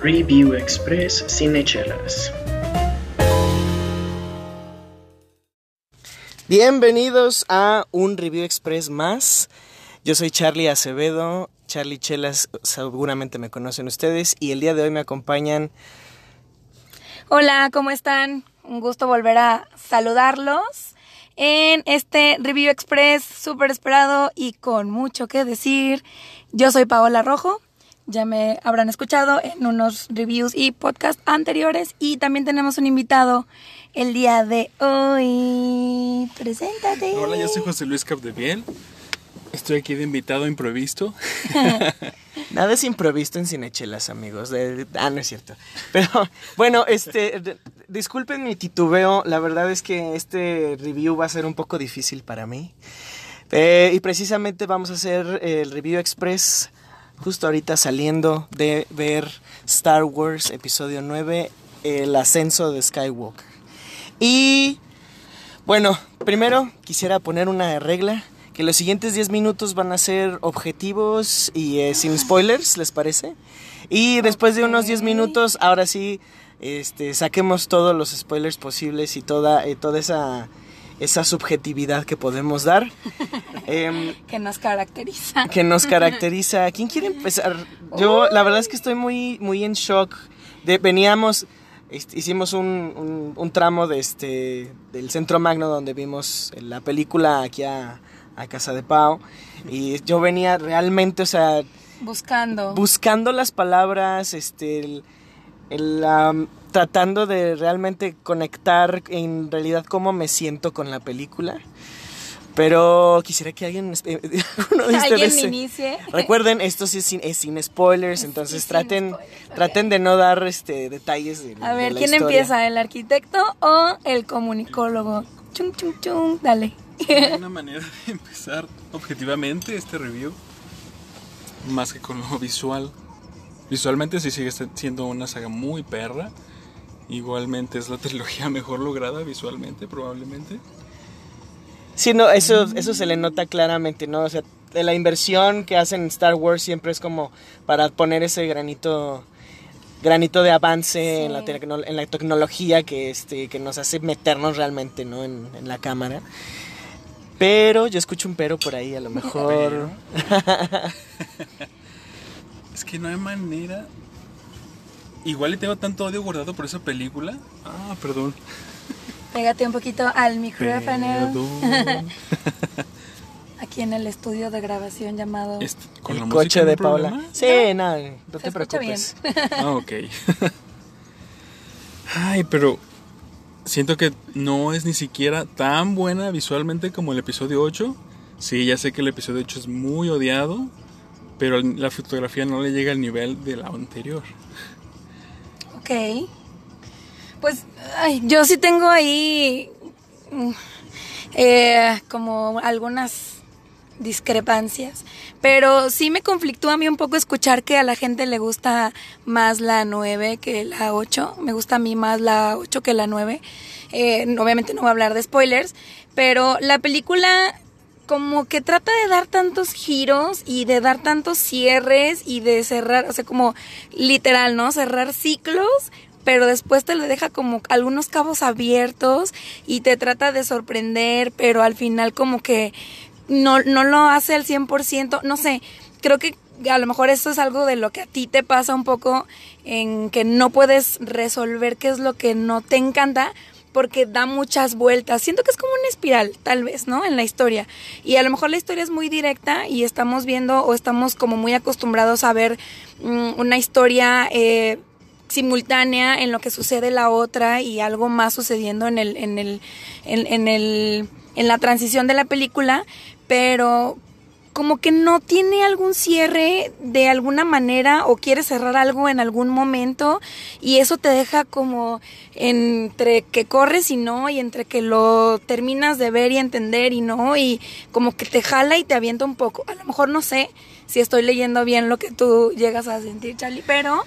Review Express Cinechelas. Bienvenidos a un Review Express más. Yo soy Charlie Acevedo, Charlie Chelas, seguramente me conocen ustedes, y el día de hoy me acompañan. Hola, ¿cómo están? Un gusto volver a saludarlos en este Review Express súper esperado y con mucho que decir. Yo soy Paola Rojo, ya me habrán escuchado en unos reviews y podcasts anteriores y también tenemos un invitado el día de hoy. Preséntate. Hola, yo soy José Luis Capdeviel. Estoy aquí de invitado improvisto. Nada es improvisto en Cinechelas, amigos. ah, no es cierto. Pero bueno, este, disculpen mi titubeo. La verdad es que este review va a ser un poco difícil para mí. Eh, y precisamente vamos a hacer el review express justo ahorita saliendo de ver Star Wars Episodio 9, El ascenso de Skywalker. Y bueno, primero quisiera poner una regla que los siguientes 10 minutos van a ser objetivos y eh, sin spoilers, ¿les parece? Y después de unos 10 minutos, ahora sí, este, saquemos todos los spoilers posibles y toda, eh, toda esa, esa subjetividad que podemos dar. Em, que nos caracteriza. Que nos caracteriza. ¿Quién quiere empezar? Yo, la verdad es que estoy muy, muy en shock. De, veníamos, hicimos un, un, tramo de este, del Centro Magno donde vimos la película aquí a a casa de Pau. Y yo venía realmente, o sea... Buscando. Buscando las palabras, este, el, tratando de realmente conectar en realidad cómo me siento con la película. Pero quisiera que alguien, uno de ustedes inicie. Recuerden, esto sí es sin, es sin spoilers, entonces traten, traten de no dar este detalles de, A ver, ¿quién empieza? ¿El arquitecto o el comunicólogo? Chung, chung, chung, dale. una manera de empezar objetivamente este review, más que con lo visual. Visualmente sí sigue siendo una saga muy perra. Igualmente es la trilogía mejor lograda visualmente, probablemente. Sí, no, eso, eso se le nota claramente, ¿no? O sea, de la inversión que hacen en Star Wars siempre es como para poner ese granito granito de avance en, la en la tecnología que, este, que nos hace meternos realmente ¿no? en, en la cámara. Pero yo escucho un pero por ahí, a lo mejor. es que no hay manera. Igual le tengo tanto odio guardado por esa película. Ah, perdón. Pégate un poquito al micrófono. Aquí en el estudio de grabación llamado este, ¿Con el coche de Paula. Sí, nada, no, te preocupes. ah, ok. Ay, pero siento que no es ni siquiera tan buena visualmente como el episodio 8. Sí, ya sé que el episodio 8 es muy odiado, pero la fotografía no le llega al nivel de la anterior. Ok. Pues yo sí tengo ahí mm, eh, como algunas discrepancias. Pero sí me conflictúa a mí un poco escuchar que a la gente le gusta más la 9 que la 8. Me gusta a mí más la 8 que la 9. Eh, obviamente no voy a hablar de spoilers, pero la película como que trata de dar tantos giros y de dar tantos cierres y de cerrar, o sea, como literal, ¿no? Cerrar ciclos, pero después te le deja como algunos cabos abiertos y te trata de sorprender, pero al final como que no, no lo hace al 100%, no sé, creo que a lo mejor esto es algo de lo que a ti te pasa un poco en que no puedes resolver qué es lo que no te encanta porque da muchas vueltas. Siento que es como una espiral, tal vez, ¿no? En la historia. Y a lo mejor la historia es muy directa y estamos viendo o estamos como muy acostumbrados a ver mm, una historia eh, simultánea en lo que sucede la otra y algo más sucediendo en el, en el, en el, en la transición de la película, pero como que no tiene algún cierre de alguna manera o quiere cerrar algo en algún momento y eso te deja como entre que corres y no y entre que lo terminas de ver y entender y no y como que te jala y te avienta un poco. A lo mejor no sé si estoy leyendo bien lo que tú llegas a sentir, Charlie, pero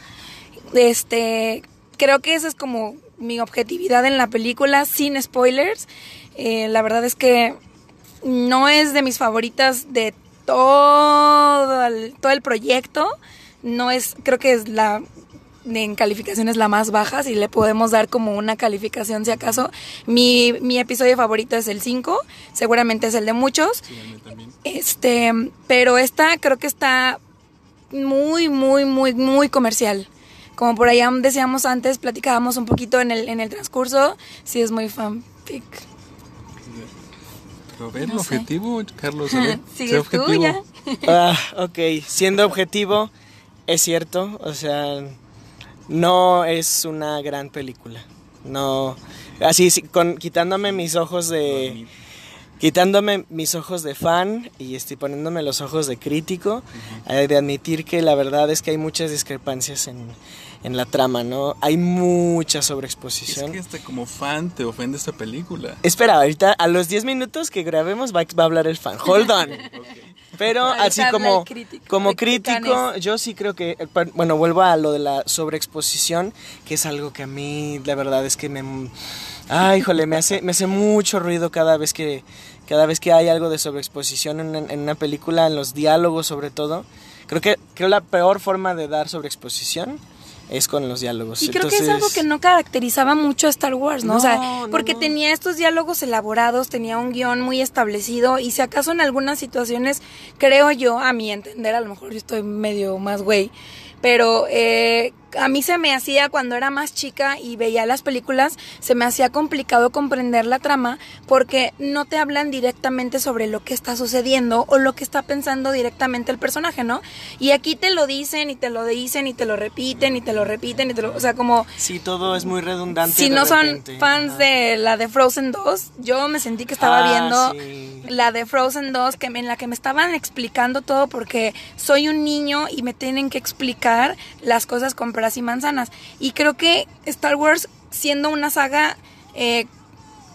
este creo que esa es como mi objetividad en la película sin spoilers. Eh, la verdad es que no es de mis favoritas de todo el, todo el proyecto. No es, creo que es la en calificaciones la más baja, si le podemos dar como una calificación si acaso. Mi, mi episodio favorito es el 5, seguramente es el de muchos. Sí. Este, pero esta creo que está muy, muy, muy, muy comercial. Como por allá decíamos antes, platicábamos un poquito en el, en el transcurso, sí es muy fanfic. A ver, No el sé. objetivo, Carlos, a ver. Sé objetivo. Ah, ok, siendo objetivo, es cierto, o sea, no es una gran película. No, así, sí, con, quitándome mis ojos de... Quitándome mis ojos de fan y estoy poniéndome los ojos de crítico, he de admitir que la verdad es que hay muchas discrepancias en, en la trama, ¿no? Hay mucha Es sobreexposición. que hasta como fan te ofende esta película. Espera, ahorita a los 10 minutos que grabemos va, va a hablar el fan. Hold on. Pero Ahorita así como, crítico como crítico, yo sí creo que, eh, bueno, vuelvo a lo de la sobreexposición, que es algo que a mí, la verdad es que me, ay, híjole, me hace, me hace mucho ruido cada vez que, cada vez que hay algo de sobreexposición en, en una película, en los diálogos sobre todo. Creo que, creo la peor forma de dar sobreexposición es con los diálogos. Y creo que es algo que no caracterizaba mucho a Star Wars, ¿no? o sea, no, porque no. tenía estos diálogos elaborados, tenía un guion muy establecido y si acaso en algunas situaciones, creo yo, a mi entender, a lo mejor yo estoy medio más güey, pero eh, a mí se me hacía cuando era más chica y veía las películas, se me hacía complicado comprender la trama porque no te hablan directamente sobre lo que está sucediendo o lo que está pensando directamente el personaje, ¿no? Y aquí te lo dicen y te lo dicen y te lo repiten y te lo repiten y te lo, o sea, como Sí, todo es muy redundante. si no son fans Ajá. de la de Frozen 2, yo me sentí que estaba Ah, viendo sí. La de Frozen 2 que me- en la que me estaban explicando todo porque soy un niño y me tienen que explicar las cosas con peras y manzanas. Y creo que Star Wars, siendo una saga eh,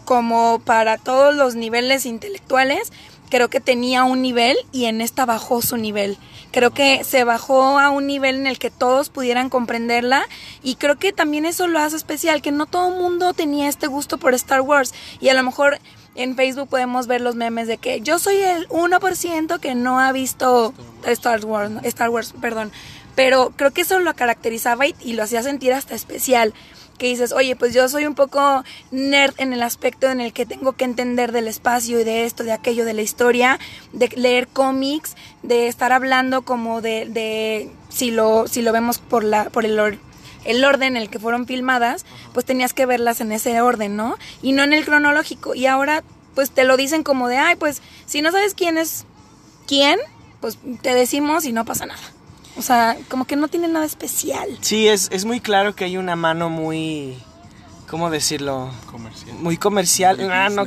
como para todos los niveles intelectuales, creo que tenía un nivel y en esta bajó su nivel. Creo que se bajó a un nivel en el que todos pudieran comprenderla y creo que también eso lo hace especial, que no todo el mundo tenía este gusto por Star Wars y a lo mejor en Facebook podemos ver los memes de que yo soy el 1% que no ha visto Star Wars. Star Wars, perdón, pero creo que eso lo caracterizaba y, y lo hacía sentir hasta especial que dices, oye, pues yo soy un poco nerd en el aspecto en el que tengo que entender del espacio y de esto, de aquello, de la historia, de leer cómics, de estar hablando como de, de si lo, si lo vemos por la, por el el orden en el que fueron filmadas, pues tenías que verlas en ese orden, ¿no? Y no en el cronológico. Y ahora, pues te lo dicen como de, ay, pues si no sabes quién es quién, pues te decimos y no pasa nada. O sea, como que no tiene nada especial. Sí, es, es muy claro que hay una mano muy. ¿Cómo decirlo? Comercial. Muy comercial. Muy Ah, no,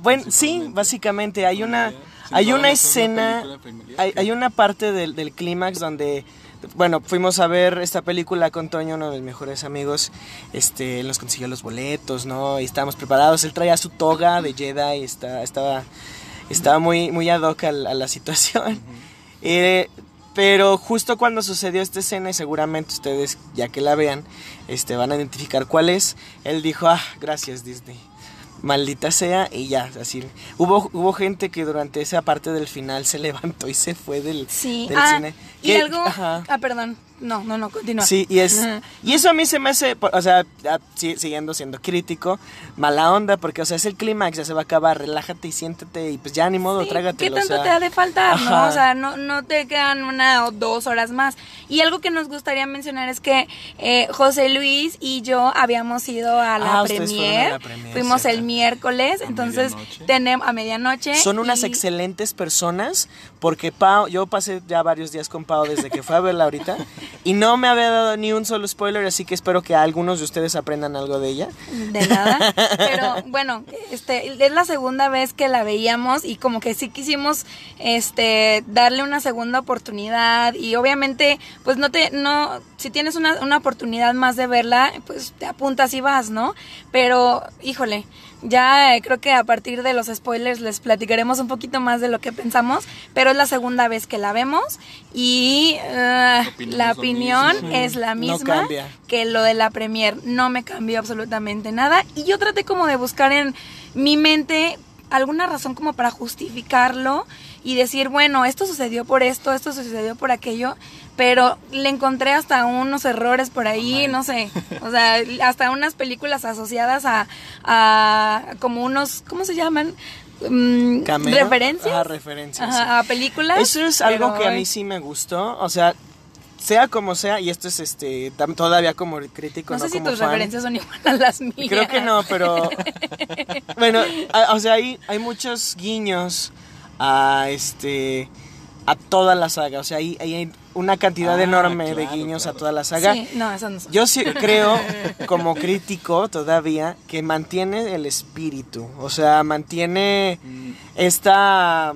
bueno, sí, básicamente. Hay una, hay una escena. Hay, hay una parte del, del clímax donde. Bueno, fuimos a ver esta película con Toño, uno de mis mejores amigos. Este, él nos consiguió los boletos, ¿no? Y estábamos preparados. Él traía su toga de Jedi y está, estaba, estaba muy, muy ad hoc a, la- a la situación. Eh, pero justo cuando sucedió esta escena, y seguramente ustedes, ya que la vean, este, van a identificar cuál es, él dijo, ah, gracias Disney. Maldita sea, y ya, así. Hubo, hubo gente que durante esa parte del final se levantó y se fue del, Sí, del ah, cine. y algo... ajá. Ah, perdón. No, no, no, continúa. Sí, y es y eso a mí se me hace, o sea, siguiendo siendo crítico, mala onda, porque o sea, es el clímax, ya se va a acabar, relájate y siéntate y pues ya ni modo, Sí, trágatelo. ¿Qué o tanto sea. te ha de faltar, no? O sea, no, no te quedan una o dos horas más. Y algo que nos gustaría mencionar es que eh, José Luis y yo habíamos ido a la Ah, a premier. la premier, Fuimos el miércoles, A entonces tenemos a medianoche. Son unas y- excelentes personas porque Pau, yo pasé ya varios días con Pau desde que fue a verla ahorita y no me había dado ni un solo spoiler, así que espero que algunos de ustedes aprendan algo de ella. De nada. Pero bueno, este, es la segunda vez que la veíamos y como que sí quisimos este darle una segunda oportunidad. Y obviamente, pues no te, no, si tienes una, una oportunidad más de verla, pues te apuntas y vas, ¿no? Pero, híjole, ya eh, creo que a partir de los spoilers les platicaremos un poquito más de lo que pensamos, pero es la segunda vez que la vemos y eh, La opinión la es opinión la misma que lo de la premier. No me cambió absolutamente nada y yo traté como de buscar en mi mente alguna razón como para justificarlo y decir, bueno, esto sucedió por esto, esto sucedió por aquello, pero le encontré hasta unos errores por ahí, no sé, o sea, hasta unas películas asociadas a, a como unos, ¿cómo se llaman? Mm, referencias. Ah, referencias. Ajá, a películas. Eso es algo pero, que a mí sí me gustó. O sea, sea como sea, y esto es este todavía como crítico, No no, sé si como tus fan. referencias son igual a las mías. Creo que no, pero bueno, a- o sea, hay, hay muchos guiños a este a toda la saga, o sea, hay, hay una cantidad Ah, enorme de guiños claro. a toda la saga. Sí, no, eso no son. Yo sí creo, como crítico todavía, que mantiene el espíritu. O sea, mantiene Mm, esta.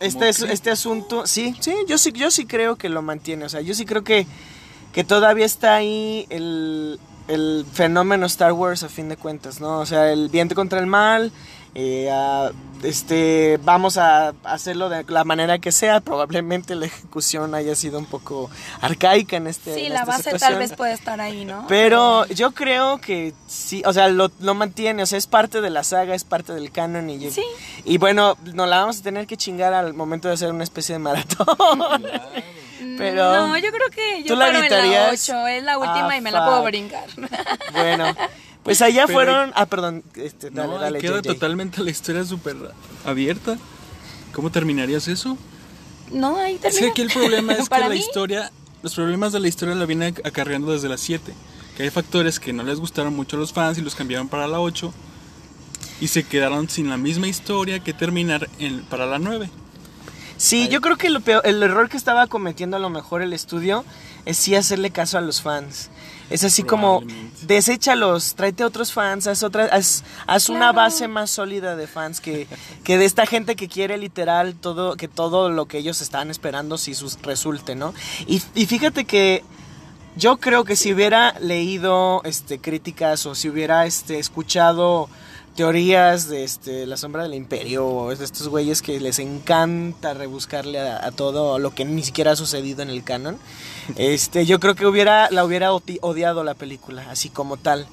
Este, es- este asunto. Sí, sí, yo sí, yo sí creo que lo mantiene. O sea, yo sí creo que, que todavía está ahí el, el fenómeno Star Wars a fin de cuentas, ¿no? O sea, el bien contra el mal. Eh, a- este vamos a hacerlo de la manera que sea probablemente la ejecución haya sido un poco arcaica en este Sí, en la esta base tal situación. vez puede estar ahí, ¿no? Pero yo creo que sí, o sea, lo, lo mantiene, o sea, es parte de la saga, es parte del canon y, Sí. y bueno, nos la vamos a tener que chingar al momento de hacer una especie de maratón. Pero No, yo creo que yo ¿tú la paro en la gritarías? 8, es la última Ah, y me la puedo fuck. brincar. bueno, pues allá Pero- fueron, ah, perdón, este, dale, no, dale, queda JJ. totalmente la historia súper abierta. ¿Cómo terminarías eso? no, ahí Es termina. que aquí el problema es que la mí, historia, los problemas de la historia la viene acarreando desde las 7. Que hay factores que no les gustaron mucho a los fans y los cambiaron para la 8. Y se quedaron sin la misma historia que terminar en, para la 9. Sí, yo creo que lo peor- el error que estaba cometiendo a lo mejor el estudio es sí hacerle caso a los fans. Es así como, deséchalos, tráete otros fans, haz, otra, haz, haz una base más sólida de fans que, que de esta gente que quiere literal todo, que todo lo que ellos estaban esperando sí sus- resulte, ¿no? Y, y fíjate que yo creo que si hubiera leído este, críticas o si hubiera este, escuchado teorías de este, la sombra del imperio estos güeyes que les encanta rebuscarle a, a todo lo que ni siquiera ha sucedido en el canon, este, yo creo que hubiera, la hubiera odi- odiado la película, así como tal.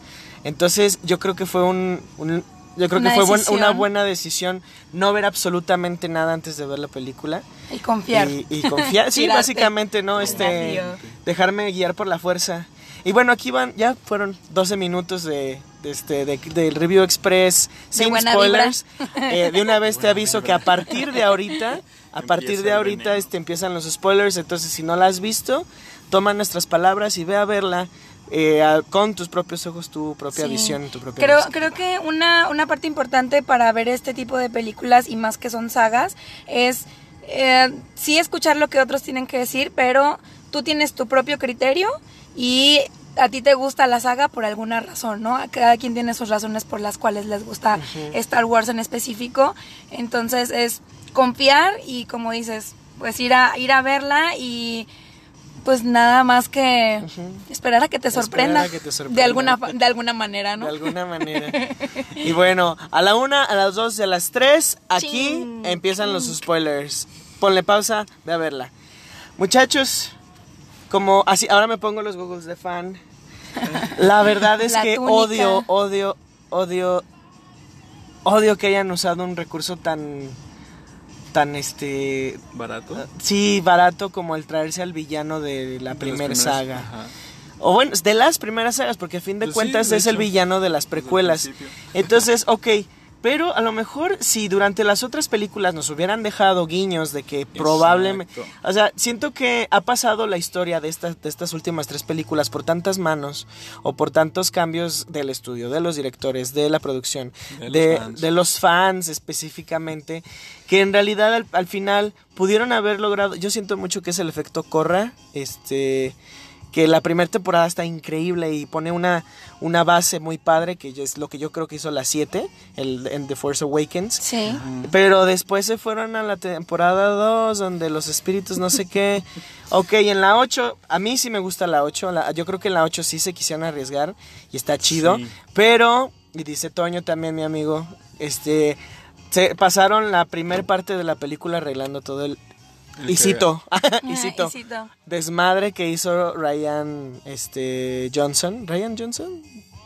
Entonces yo creo que fue un... un- yo creo Una que fue buen- una buena decisión no ver absolutamente nada antes de ver la película. Y confiar. Y, y confiar, sí, básicamente, ¿no? Este, dejarme guiar por la fuerza. Y bueno, aquí van, ya fueron 12 minutos de este, de- del review express sin spoilers. Eh, de una vez te aviso que a partir de ahorita, a partir de ahorita este, empiezan los spoilers. Entonces, si no la has visto, toma nuestras palabras y ve a verla eh, a- con tus propios ojos, tu propia Sí. visión, tu propia Creo, vista. creo que una, una parte importante para ver este tipo de películas y más que son sagas es eh, sí escuchar lo que otros tienen que decir, pero tú tienes tu propio criterio y a ti te gusta la saga por alguna razón, ¿no? A Cada quien tiene sus razones por las cuales les gusta Star Wars en específico. Entonces es confiar y como dices, pues ir a, ir a verla y pues nada más que esperar a que te sorprenda, que te de sorprenda. alguna fa- de alguna manera, ¿no? De alguna manera. Y bueno, a la una, a las dos y a las tres, aquí Ching, empiezan los spoilers. Ponle pausa, ve a verla. Muchachos, como así, ahora me pongo los goggles de fan. La verdad es La que túnica. odio, odio, odio, odio que hayan usado un recurso tan, tan este, Barato. sí, barato como el traerse al villano de la De primera saga. ajá. O bueno, de las primeras sagas, porque a fin de Pues sí, cuentas de es el villano de las precuelas. Entonces, ok, pero a lo mejor si durante las otras películas nos hubieran dejado guiños de que probablemente... O sea, siento que ha pasado la historia de estas, de estas últimas tres películas por tantas manos o por tantos cambios del estudio, de los directores, de la producción, De de, los fans. de los fans específicamente, que en realidad al, al final pudieron haber logrado, yo siento mucho que es el efecto Corra, este que la primera temporada está increíble y pone una, una base muy padre, que es lo que yo creo que hizo la 7, el, en The Force Awakens. Sí. Pero después se fueron a la temporada 2, donde los espíritus no sé qué. Ok, en la 8, a mí sí me gusta la 8. la- yo creo que en la 8 sí se quisieron arriesgar y está chido. Sí. Pero, y dice Toño también, mi amigo, este. Se pasaron la primera parte de la película arreglando todo el. El Y que- cito, Ah, y cito, y cito. desmadre que hizo Ryan este Johnson. ¿Ryan Johnson?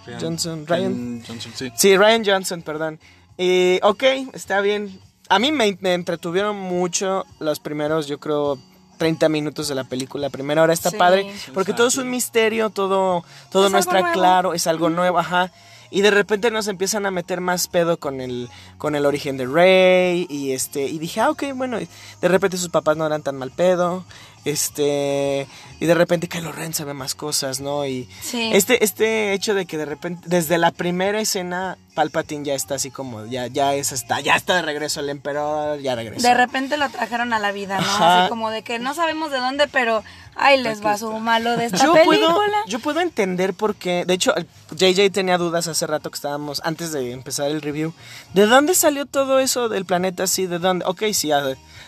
Ryan- Johnson, Ryan. Johnson, sí. Sí, Ryan Johnson, perdón. Y, ok, está bien. A mí me, me entretuvieron mucho los primeros, yo creo, 30 minutos de la película. La primera hora está Sí. padre, porque todo es bien. un misterio, todo, todo Es no está nuevo. claro, es algo nuevo, ajá. Y de repente nos empiezan a meter más pedo con el, con el origen de Rey. Y este. Y dije, ah, ok, bueno. y De repente sus papás no eran tan mal pedo. Este. Y de repente Kylo Ren sabe más cosas, ¿no? Y Sí. este, este hecho de que de repente, desde la primera escena, Palpatine ya está así como, ya, ya es está, ya está de regreso el emperador, ya regresó. De repente lo trajeron a la vida, ¿no? Ajá. Así como de que no sabemos de dónde, pero ahí les va su malo de esta yo película. puedo, yo puedo entender por qué. De hecho, JJ tenía dudas hace rato que estábamos, antes de empezar el review. ¿De dónde salió todo eso del planeta así? ¿De dónde? Ok, sí, ya-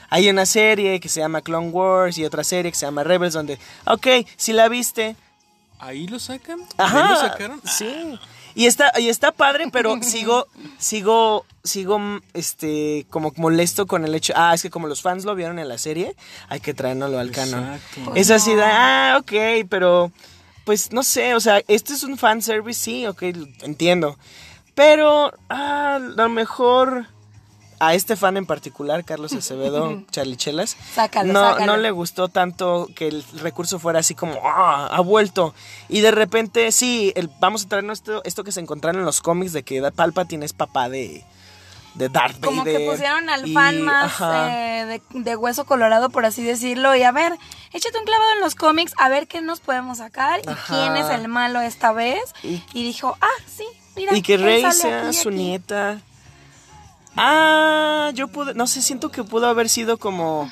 hay una serie que se llama Clone Wars y otra serie que se llama Rebels, donde, ok, si la viste. ¿Ahí lo sacan? Ajá. ¿Ahí lo sacaron? Sí. Y está, y está padre, pero sigo, sigo, sigo, este, como molesto con el hecho. Ah, es que como los fans lo vieron en la serie, hay que traérnoslo al canon. Exacto. Es así de, ah, ok, pero, pues no sé, o sea, este es un fan service, sí, ok, entiendo. Pero, ah, a lo mejor a este fan en particular, Carlos Acevedo, Charlie Chelas, Sácalo, no, sácalo. no le gustó tanto que el recurso fuera así como, ah, ha vuelto. Y de repente, sí, el, vamos a traernos esto, esto que se encontraron en los cómics de que Palpatine es papá de, de Darth Como que pusieron al y- fan más eh, de, de hueso colorado, por así decirlo. Y a ver, échate un clavado en los cómics, a ver qué nos podemos sacar y Ajá. quién es el malo esta vez. Y- Y, dijo, ah, sí, mira. y que Rey sea aquí su aquí. nieta. Ah, yo pude, no sé, siento que pudo haber sido como...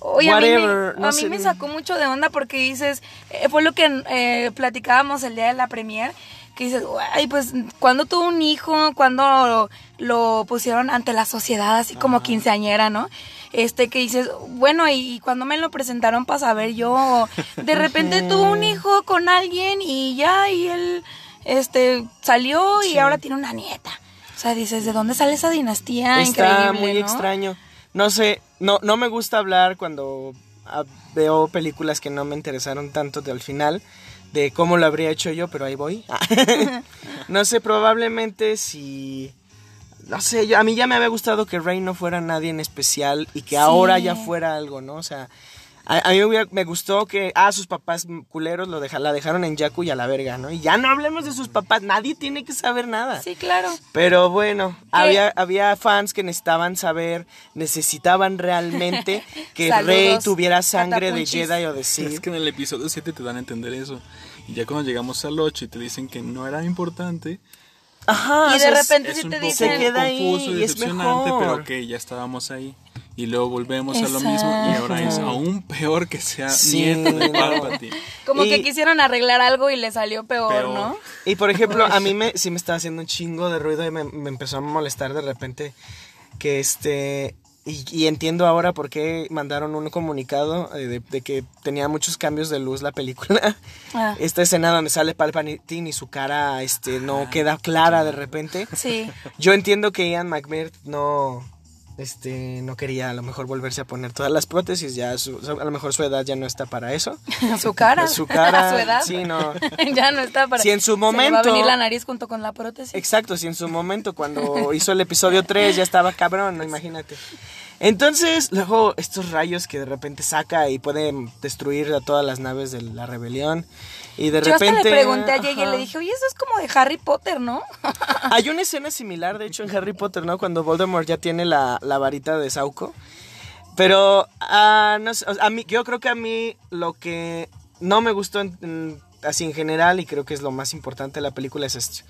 Oye, a mí, me, Whatever, no a mí me sacó mucho de onda porque dices, eh, fue lo que eh, platicábamos el día de la premier, que dices, ay, pues cuando tuvo un hijo, cuando lo, pusieron ante la sociedad así como quinceañera, ¿no? Este que dices, bueno, y, cuando me lo presentaron para saber yo, de repente tuvo un hijo con alguien y ya, y él este salió y ahora tiene una nieta. O sea, dices, ¿de dónde sale esa dinastía? Está Increíble, muy ¿no? extraño. No sé, no, no me gusta hablar cuando ah, veo películas que no me interesaron tanto de al final, de cómo lo habría hecho yo, pero ahí voy. no sé, probablemente si... No sé, yo, a mí ya me había gustado que Rey no fuera nadie en especial y que Sí. ahora ya fuera algo, ¿no? O sea, a, a mí me, hubiera- me gustó que, ah, sus papás culeros lo deja, la dejaron en Yaku y a la verga, ¿no? Y ya no hablemos de sus papás, nadie tiene que saber nada. Sí, claro. Pero bueno, había, había fans que necesitaban saber, necesitaban realmente que Saludos, Rey tuviera sangre de. Jedi o de Es Sith. que en el episodio 7 te dan a entender eso. Y ya cuando llegamos al 8 y te dicen que no era importante, Ajá, Y de es- repente es sí un te dicen... Se queda ahí confuso y es decepcionante, mejor. pero que ya estábamos ahí. Y luego volvemos a lo mismo y ahora es aún peor que sea Sí, nieta de no. Palpatine. Como Y- que quisieron arreglar algo y le salió peor, Peor. ¿no? Y por ejemplo, a mí me, sí me estaba haciendo un chingo de ruido y me, me empezó a molestar de repente que este... Y, y entiendo ahora por qué mandaron un comunicado eh, de, de que tenía muchos cambios de luz la película. Ah. Esta escena donde sale Palpatine y su cara este, no queda clara de repente. Sí. Yo entiendo que Ian McMahon no, este, no quería a lo mejor volverse a poner todas las prótesis, ya su- a lo mejor su edad ya no está para eso. Su cara. Su cara, Su edad. sí, no. ya no está para... Si en su Se le va a momento- venir la nariz junto con la prótesis. Exacto, si en su momento cuando hizo el episodio 3 ya estaba cabrón, ¿no? imagínate. Entonces, luego estos rayos que de repente saca y pueden destruir a todas las naves de la rebelión. Y de Yo hasta repente. le pregunté a ajá. le dije, oye, eso es como de Harry Potter, ¿no? Hay una escena similar, de hecho, en Harry Potter, ¿no? Cuando Voldemort ya tiene la, la varita de Sauco. Pero, ah, no sé, a mí, yo creo que a mí lo que no me gustó en- en- así en general, y creo que es lo más importante de la película, es esto.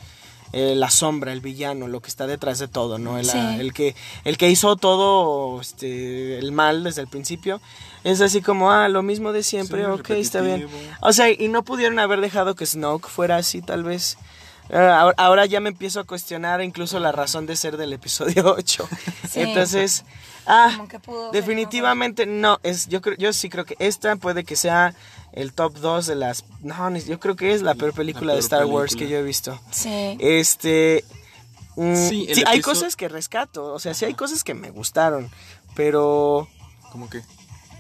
Eh, la sombra, el villano, lo que está detrás de todo, ¿no? El, Sí. el que, el que hizo todo este, el mal desde el principio. Es así como, ah, lo mismo de siempre, Sí, ok, está bien. O sea, y no pudieron haber dejado que Snoke fuera así, tal vez. Eh, ahora, ahora ya me empiezo a cuestionar incluso la razón de ser del episodio 8. Sí. Entonces, ah, Como que pudo definitivamente no, es yo creo yo sí creo que esta puede que sea el top 2 de las no, yo creo que es la peor película de peor Star Wars que yo he visto. Sí. Este mm, Sí, sí, hay episodio- cosas que rescato, o sea, sí hay cosas que me gustaron, pero ¿Cómo que?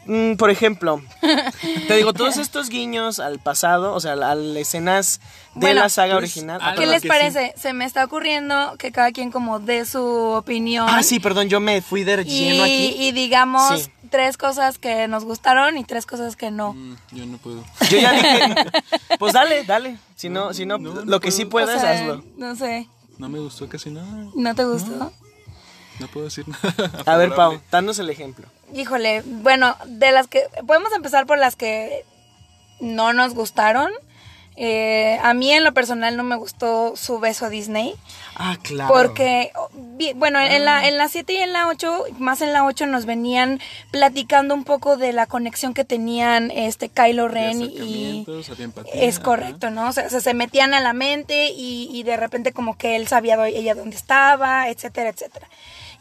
Mm, por ejemplo, te digo, todos estos guiños al pasado, o sea, a las escenas de Bueno, la saga pues, original. Ah, ¿Qué perdón. les que parece? Se me está ocurriendo que cada quien como dé su opinión. Ah, sí, perdón, yo me fui de y, lleno aquí. y digamos Sí. tres cosas que nos gustaron y tres cosas que no. Mm, yo no puedo. Yo ya dije, pues dale, dale. Si no, si no, No, no lo que sí. O puedas, sea, hazlo. No sé, No me gustó casi nada. ¿no te gustó? No puedo decir nada. A ver, Pau, danos el ejemplo. Híjole, bueno, de las que podemos empezar por las que no nos gustaron. Eh, a mí en lo personal no me gustó su beso a Disney. Ah, claro. Porque, bueno, en la, en la 7 y en la 8, más en la 8 nos venían platicando un poco de la conexión que tenían este Kylo Ren y... empatía, Es correcto, ¿no? O sea, se- se metían a la mente y, y de repente como que él sabía ella dónde estaba, etcétera, etcétera.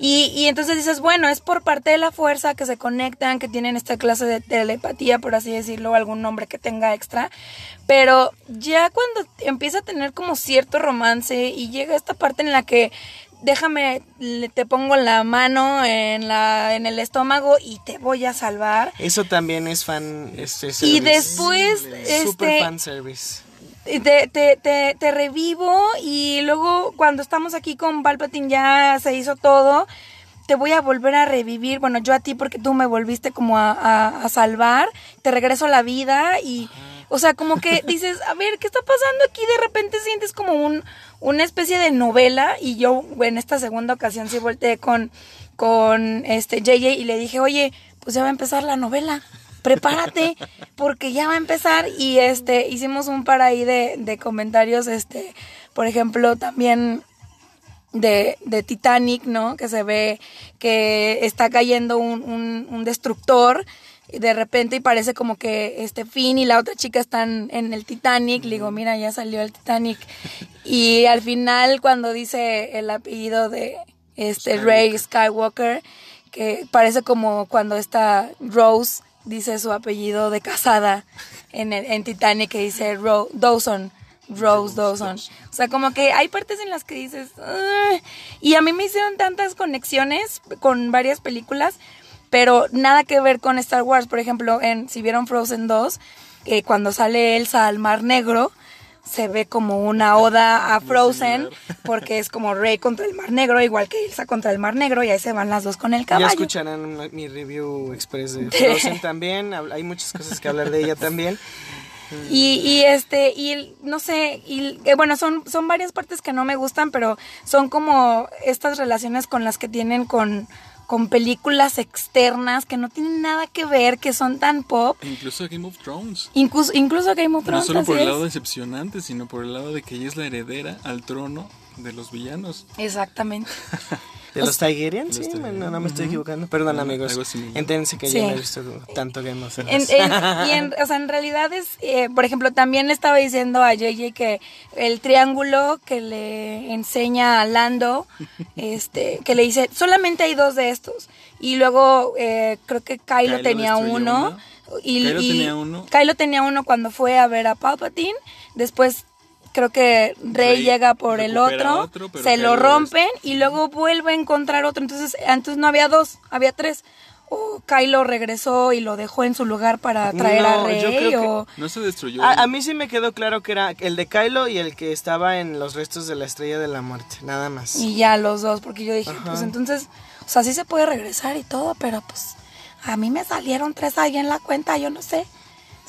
Y, y entonces dices, bueno, es por parte de la fuerza que se conectan, que tienen esta clase de telepatía, por así decirlo, algún nombre que tenga extra. Pero ya cuando empieza a tener como cierto romance y llega esta parte en la que déjame, te pongo la mano en, la, en el estómago y te voy a salvar. Eso también es fan. Este, Y service. después, Super este, fan service. Te, te, te, te revivo y luego cuando estamos aquí con Palpatine ya se hizo todo, te voy a volver a revivir, bueno, yo a ti porque tú me volviste como a, a- a salvar, te regreso a la vida y, o sea, como que dices, a ver, ¿qué está pasando aquí? De repente sientes como un, una especie de novela y yo en esta segunda ocasión sí volteé con, con este JJ y le dije, oye, pues ya va a empezar la novela prepárate porque ya va a empezar. Y este hicimos un par ahí de, de comentarios este por ejemplo también de, de Titanic no que se ve que está cayendo un, un, un destructor y de repente y parece como que este Finn y la otra chica están en el Titanic. Le digo mira ya salió el Titanic y al final cuando dice el apellido de este Rey Skywalker que parece como cuando esta Rose dice su apellido de casada en, el, en Titanic que dice Ro Dawson. Rose Dawson. O sea, como que hay partes en las que dices... Y a mí me hicieron tantas conexiones con varias películas, pero nada que ver con Star Wars. Por ejemplo, en si vieron Frozen 2, eh, cuando sale Elsa al Mar Negro, se ve como una oda a Frozen, porque es como Rey contra el Mar Negro, igual que Elsa contra el Mar Negro, y ahí se van las dos con el Ya caballo. escucharán una- mi review express de Frozen también. Hay muchas cosas que hablar de ella también. Y, y este, y no sé, y eh, bueno, son, son varias partes que no me gustan, pero son como estas relaciones con las que tienen con, con películas externas que no tienen nada que ver, que son tan pop. E incluso Game of Thrones. Incluso, incluso Game of No Thrones. solo por el es. lado decepcionante, sino por el lado de que ella es la heredera al trono de los villanos. Exactamente. ¿De los Tigerians? Sí, no, no me estoy equivocando. Perdón, amigos. Enténse que Sí. yo no he visto tanto Game of En- Thrones. en- y en, o sea, en realidad es, eh, por ejemplo, también le estaba diciendo a JJ que el triángulo que le enseña a Lando, este, que le dice, solamente hay dos de estos. Y luego eh, creo que Kylo, Kylo tenía uno. uno. Y, Kylo y tenía uno. Kylo tenía uno cuando fue a ver a Palpatine. Después creo que Rey, Rey llega por el otro, se lo rompen y luego vuelve a encontrar otro. Entonces, antes no había dos, había tres. O Kylo regresó y lo dejó en su lugar para traer a No, yo Rey creo que- o... No se destruyó. A, a mí sí me quedó claro que era el de Kylo y el que estaba en los restos de la estrella de la muerte, nada más. Y ya los dos, porque yo dije, Ajá. pues entonces, o sea, sí se puede regresar y todo, pero pues a mí me salieron tres ahí en la cuenta, yo no sé.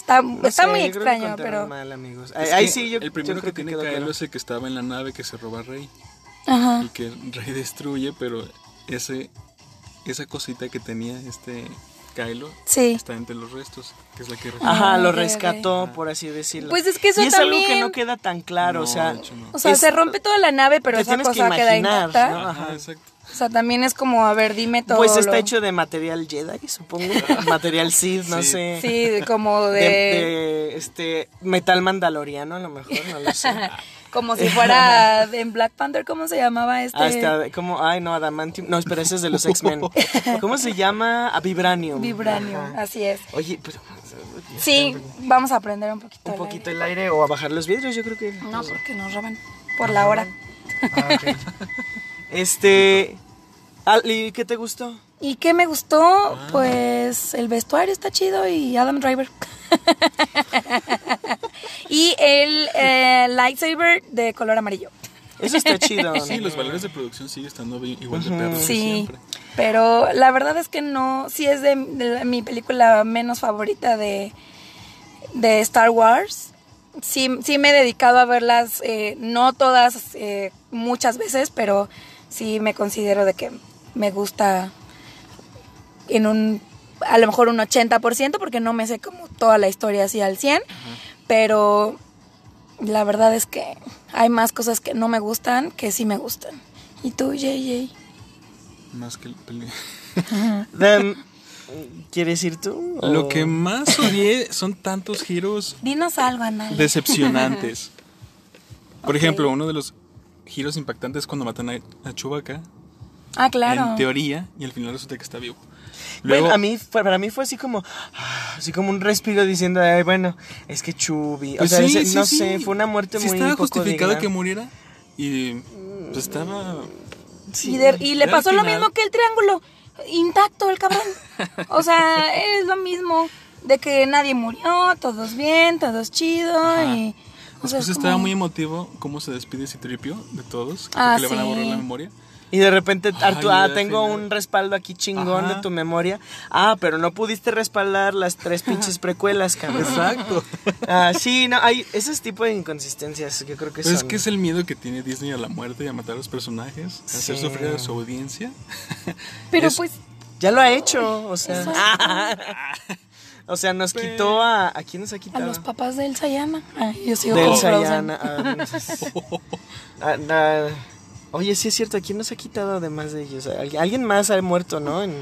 Está, No está sé, muy que extraño, pero... mal, amigos. Es Ahí que sí, yo el primero yo creo que tiene claro. es el que estaba en la nave que se roba a Rey. Ajá. Y que Rey destruye, pero ese esa cosita que tenía este Kylo Sí. está entre los restos, que es la que Ajá, Ah, lo rescató, por así decirlo. Pues es que eso y es algo que también- no queda tan claro, No, o sea... de hecho no. O sea, es- se rompe toda la nave, pero esa tienes que cosa queda imaginar, intacta. ¿no? Ajá, Ajá. exacto. O sea, también es como, a ver, dime todo. Pues está lo- hecho de material Jedi, supongo. material Sith, no Sí. sé. Sí, como De, de... de, este metal mandaloriano a lo mejor, no lo sé. Como si fuera en Black Panther, ¿cómo se llamaba este? Hasta como, ay no, adamantium, no, espera, ese es de los X-Men. ¿Cómo se llama? A Vibranium. Vibranium, Ajá. así es. Oye, pero Sí, vamos a aprender un poquito. un el poquito aire. el aire o a bajar los vidrios, yo creo que. No, porque nos roban por la hora. Ah, ok. Este, ah, ¿y qué te gustó? ¿Y qué me gustó? Pues el vestuario está chido y Adam Driver. y el eh, lightsaber de color amarillo. Eso está chido. Sí, los valores de producción siguen estando igual de perros Sí, siempre. pero la verdad es que no, sí es de, de mi película menos favorita de, de Star Wars. Sí, sí me he dedicado a verlas, eh, no todas, eh, muchas veces, pero sí me considero de que me gusta en un, a lo mejor un 80%, porque no me sé como toda la historia así al 100, pero la verdad es que hay más cosas que no me gustan que sí me gustan. ¿Y tú, JJ? Más que el peli- Dan, ¿Quieres ir tú? o- Lo que más odié son tantos giros Dinos algo, Anal. decepcionantes. Por ejemplo, uno de los giros impactantes es cuando matan a, a Chewbacca, Ah, claro. en teoría, y al final resulta que está vivo. Bueno, Luego, a mí, para mí fue así como, ah, así como un respiro diciendo, Ay, bueno, es que Chubi, o pues sea, sí, ese- sí, no sí. sé, fue una muerte Sí muy estaba poco justificado digna. que muriera y pues estaba y, de- y le pasó lo mismo que el triángulo. Intacto el cabrón. O sea, es lo mismo. De que nadie murió, todos bien, todos chido. Y, o sea, Después es estaba como- muy emotivo cómo se despide Citripio de todos, Ah, porque le van a borrar la memoria. Y de repente, Artu, Ay, ah, tengo final. un respaldo aquí chingón Ajá. de tu memoria. Ah, pero no pudiste respaldar las tres pinches precuelas, cabrón. Exacto. Ah, sí, no, hay esos tipos de inconsistencias que creo que es son. que es el miedo que tiene Disney a la muerte y a matar a los personajes, a hacer Sí. sufrir a su audiencia. Pero es- pues, Ya lo ha hecho, o sea. O sea, nos quitó a. ¿A quién nos ha a quitado? los papás de Elsa y Anna. Ay, yo sigo Del con Frozen. Sayana. ah, ah, oye, sí es cierto, ¿a quién nos ha quitado además de ellos? Alguien alguien más ha muerto, ¿no? En,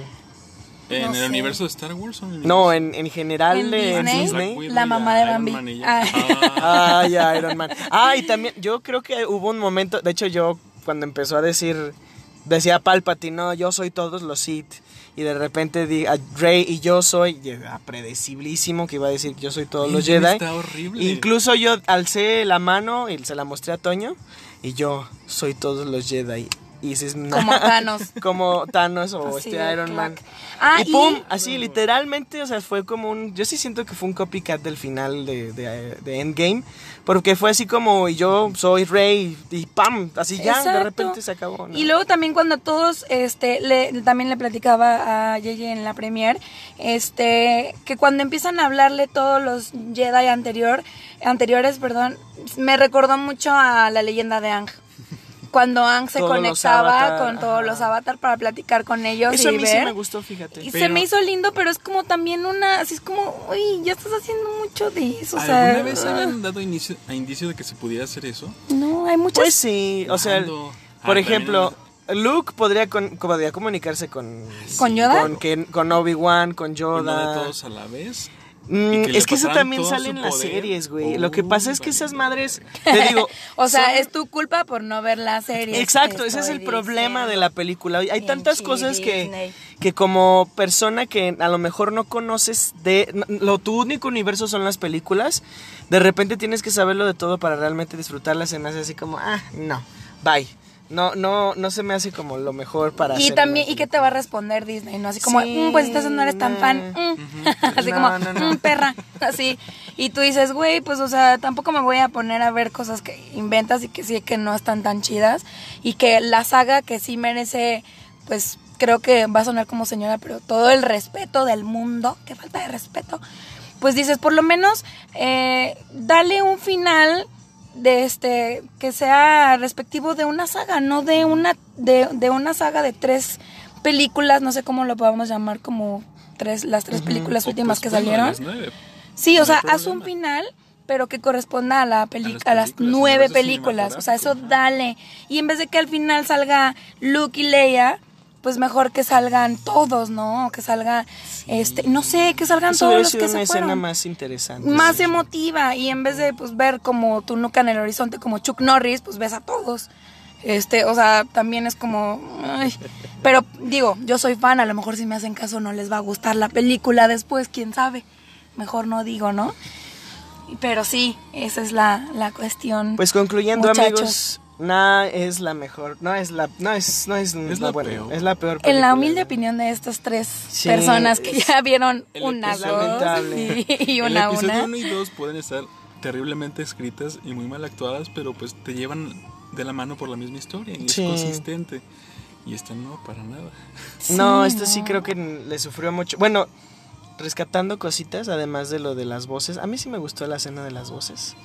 En No el sé. universo de Star Wars o en el no, universo- en, en general En de Disney, la mamá de Iron Bambi. Man y ya. Ah. Ah. Ah, ya, Iron Man. Ah, y también, yo creo que hubo un momento, de hecho yo cuando empezó a decir, decía Palpatine, no, yo soy todos los Sith. Y de repente di, a Rey y yo soy, y era predecibilísimo que iba a decir yo soy todos los Jedi. Está horrible. Incluso yo alcé la mano y se la mostré a Toño y yo soy todos los Jedi. Y dices, "No". Como Thanos. como Thanos o Así este Iron Man. Ah, y pum, así literalmente, o sea, fue como un... Yo sí siento que fue un copycat del final de, de, de Endgame, porque fue así como, y yo soy Rey, y pam, así ya, de repente se acabó. ¿no? Y luego también cuando todos, este, le, también le platicaba a Yeye en la premier, este, que cuando empiezan a hablarle todos los Jedi anterior, anteriores, perdón, me recordó mucho a la leyenda de Ang. Cuando Ang se Todos conectaba avatar, con todos ajá. los avatar para platicar con ellos Eso a y mí sí me gustó, fíjate. y se me hizo lindo, pero es como también una, así es como, uy, ya estás haciendo mucho de eso, o sea, ¿Alguna vez ah, habían dado inicio, a indicio de que se pudiera hacer eso? no, hay muchas Pues sí, o sea, por Ah, ejemplo, Luke podría, con- podría comunicarse con... ¿Con Yoda? Con, con Obi-Wan, con Yoda. de todos a la vez. Mm, que es que eso también sale en las poder. series, güey. Lo que pasa es que esas madres, te digo... O sea, son- es tu culpa por no ver la serie. Exacto, ese es el problema de la película. Hay tantas cosas que, Disney. que como persona que a lo mejor no conoces de... Lo, tu único universo son las películas. De repente tienes que saberlo de todo para realmente disfrutarlas. Se me hace así como, ah, no, bye. No, no, no se me hace como lo mejor para Y hacer también, ¿y qué te va a responder Disney? ¿No? Así como, Sí, "Mm, pues entonces no eres tan fan. mm". Así No, como, no. "Mm, perra. Así. Y tú dices, güey, pues o sea, tampoco me voy a poner a ver cosas que inventas y que sí que no están tan chidas. Y que la saga que sí merece, pues creo que va a sonar como señora, pero todo el respeto del mundo, que falta de respeto. Pues dices, por lo menos, eh, dale un final de este que sea respectivo de una saga, no de una de, de una saga de tres películas, no sé cómo lo podamos llamar como tres las tres películas O, últimas pues, que bueno, salieron. Sí, o sea, haz un final, pero que corresponda a la las a las nueve películas. O sea, eso dale. Y en vez de que al final salga Luke y Leia, pues mejor que salgan todos, ¿no? Que salga, este, no sé, que salgan Eso todos los sido que una se escena fueron más interesante. más sí. emotiva y en vez de pues ver como tu nuca en el horizonte como Chuck Norris, pues ves a todos. Este, o sea, también es como ay. pero digo, yo soy fan, a lo mejor si me hacen caso no les va a gustar la película después, quién sabe. Mejor no digo, ¿no? Pero sí, esa es la, la cuestión. Pues concluyendo, Muchachos. amigos, No es la mejor, no es la, no es, no es, Es la, la buena, peor. es la peor. En la humilde ¿no? opinión de estas tres Sí, personas que ya vieron el una, dos Lamentable. y, y el una, episodio una. 1 y 2 pueden estar terriblemente escritas y muy mal actuadas, pero pues te llevan de la mano por la misma historia y Sí. es consistente. Y esta no, para nada. No, Sí, esto sí no. creo que le sufrió mucho. Bueno, rescatando cositas, además de lo de las voces. A mí sí me gustó la escena de las voces.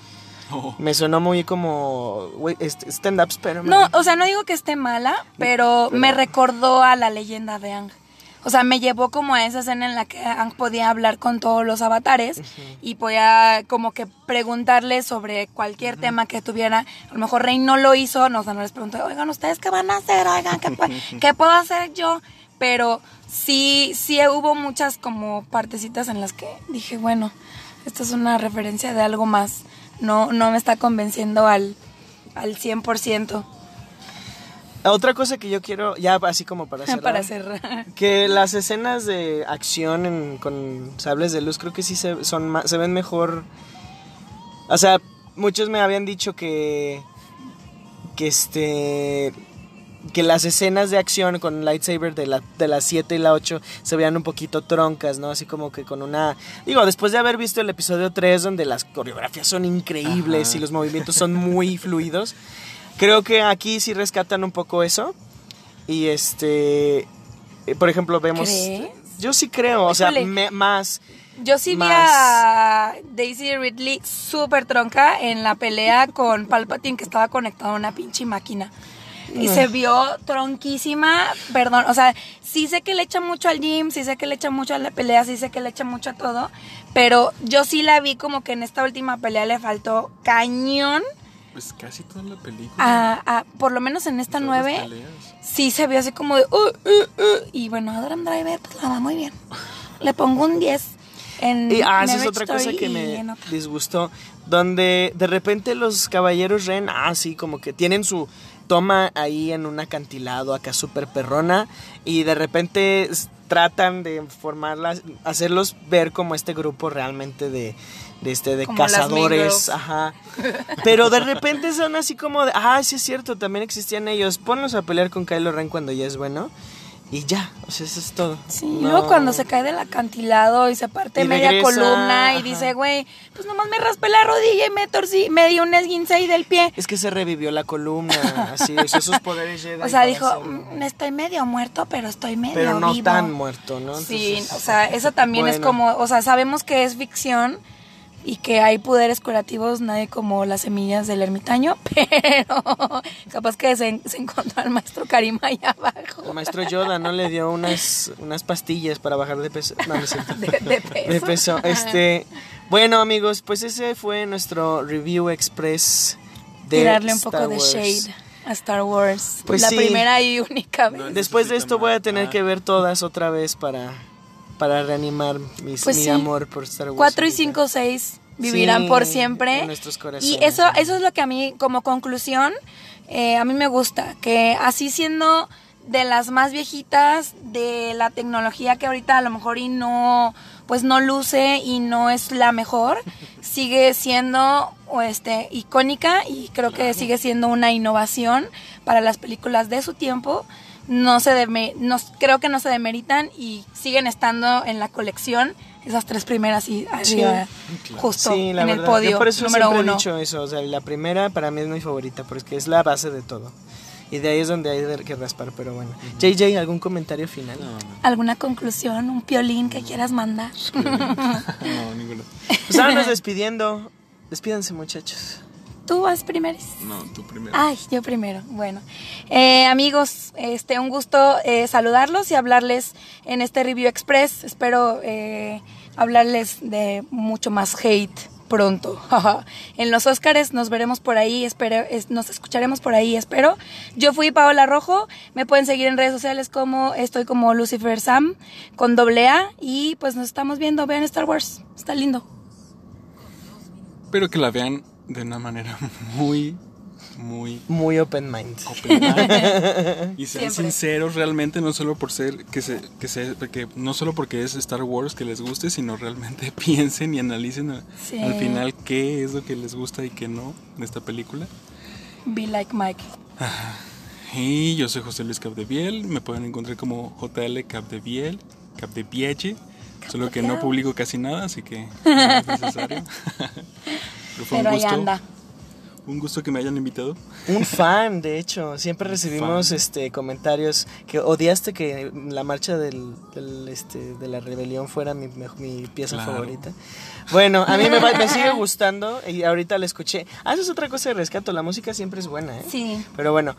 Me sonó muy como stand-ups, pero... No, o sea, no digo que esté mala, pero me recordó a la leyenda de Ang. O sea, me llevó como a esa escena en la que Ang podía hablar con todos los avatares y podía como que preguntarle sobre cualquier tema que tuviera. A lo mejor Rey no lo hizo, no, o sea, no les preguntó, oigan, ¿ustedes qué van a hacer? Oigan, ¿qué, qué puedo hacer yo? Pero sí, sí hubo muchas como partecitas en las que dije, bueno, esto es una referencia de algo más. No, no me está convenciendo al, al 100%. Otra cosa que yo quiero, ya así como para cerrar. para cerrar. Que las escenas de acción en- con sables de luz creo que sí se, son se ven mejor. O sea, muchos me habían dicho que que este que las escenas de acción con lightsaber de la de las 7 y la 8 se veían un poquito troncas, ¿no? Así como que con una digo, después de haber visto el episodio 3 donde las coreografías son increíbles Ajá. y los movimientos son muy fluidos, creo que aquí sí rescatan un poco eso. Y este eh, por ejemplo, vemos ¿Crees? Yo sí creo, o sea, me- más Yo sí vi a Daisy Ridley súper tronca en la pelea con Palpatine que estaba conectado a una pinche máquina. Y se vio tronquísima, perdón, o sea, sí sé que le echa mucho al gym, sí sé que le echa mucho a la pelea, sí sé que le echa mucho a todo, pero yo sí la vi como que en esta última pelea le faltó cañón, pues casi toda la película. a, a- por lo menos en esta nueve, sí se vio así como de... "Uh, uh, uh", y bueno, Adam Driver pues la va muy bien. Le pongo un 10 en Y ah, esa es otra cosa que me disgustó. Donde de repente los caballeros Ren, ah, sí, como que tienen su toma ahí en un acantilado acá súper perrona. Y de repente tratan de formarlas, hacerlos ver como este grupo realmente de, de, este, de Como cazadores. Ajá. Pero de repente son así como de, ah, sí es cierto, también existían ellos. Ponlos a pelear con Kylo Ren cuando ya es bueno. Y ya, o sea, eso es todo. Sí, No. y luego cuando se cae del acantilado y se parte Y media regresa, columna y ajá. dice, güey, pues nomás me raspé la rodilla y me torcí, me di un esguince ahí del pie. Es que se revivió la columna, así, usó sus poderes Jedi O sea, dijo. "Mm, estoy medio muerto, pero estoy medio pero no vivo". tan muerto, ¿no? Sí, o sea, eso también es como, o sea, sabemos que es ficción y que hay poderes curativos, nadie como las semillas del ermitaño, pero capaz que se, se encontró al maestro Karim ahí abajo. El maestro Yoda no le dio unas, unas pastillas para bajar de peso. No, no cierto. De, de peso. De peso. Este, bueno, amigos, pues ese fue nuestro review express de Tirarle un Star poco de Wars. shade a Star Wars. Pues la sí. primera y única vez. No, Después de esto voy a más. tener Ah. que ver todas otra vez para, para reanimar mis, Pues mi sí. amor por Star Wars. 4 y ahorita. 5, 6 vivirán Sí, por siempre. en nuestros corazones. Y eso, eso es lo que a mí, como conclusión, eh, a mí me gusta. Que así siendo de las más viejitas, de la tecnología que ahorita a lo mejor y no, pues no luce y no es la mejor, sigue siendo o este, icónica y creo que sigue siendo una innovación para las películas de su tiempo. No se deme- no, creo que no se demeritan y siguen estando en la colección esas tres primeras y arriba, justo Sí, la en verdad. el podio Yo por eso número siempre uno. he dicho eso. O sea, la primera para mí es mi favorita porque es la base de todo. Y de ahí es donde hay que raspar, pero bueno. JJ, ¿algún comentario final? No, no, ¿Alguna conclusión, un piolín que quieras mandar? no, ninguno. Pues vámonos despidiendo. Despídanse, muchachos. Tú vas primero. No, tú primero. Ay, yo primero. Bueno, Eh, amigos, este, un gusto eh, saludarlos y hablarles en este review express. Espero eh, hablarles de mucho más hate pronto. en los Óscares nos veremos por ahí, espero, es- nos escucharemos por ahí, espero. Yo fui Paola Rojo, me pueden seguir en redes sociales como estoy como Lucifer Sam con doble A y pues nos estamos viendo, vean Star Wars, está lindo. Pero que la vean de una manera muy, muy Muy open mind. open mind. y sean Siempre. sinceros realmente no solo por ser que se que se que no solo porque es Star Wars que les guste sino realmente piensen y analicen a- Sí. al final qué es lo que les gusta y qué no de esta película Be like Mike. Y yo soy José Luis Capdeviel. Me pueden encontrar como JL Capdeviel, Capdevielle. Solo que no publico casi nada, así que no es necesario. Pero fue Pero un ahí anda. Un gusto que me hayan invitado. Un fan, de hecho. Siempre recibimos Fan. este comentarios que odiaste que la marcha del, del, este, de la rebelión fuera mi, pieza Claro. favorita. Bueno, a mí me, va- me sigue gustando y ahorita la escuché. Ah, eso es otra cosa de rescato. La música siempre es buena, ¿eh? Sí. Pero bueno,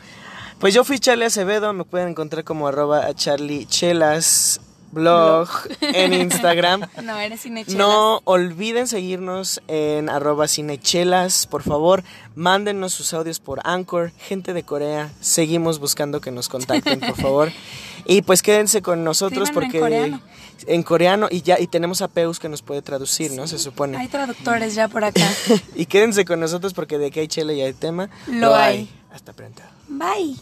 pues yo fui Charlie Acevedo, me pueden encontrar como arroba a Charlie Chelas blog en Instagram. No, eres cinechelas. No olviden seguirnos en arroba cinechelas, por favor, mándenos sus audios por Anchor, gente de Corea, seguimos buscando que nos contacten, por favor. Y pues quédense con nosotros Escríbanme en porque coreano. en coreano y ya y tenemos a Peus que nos puede traducir, ¿no? Se supone. Hay traductores ya por acá. y quédense con nosotros porque de que hay chela y hay tema, Lo hay. Hasta pronto. Bye.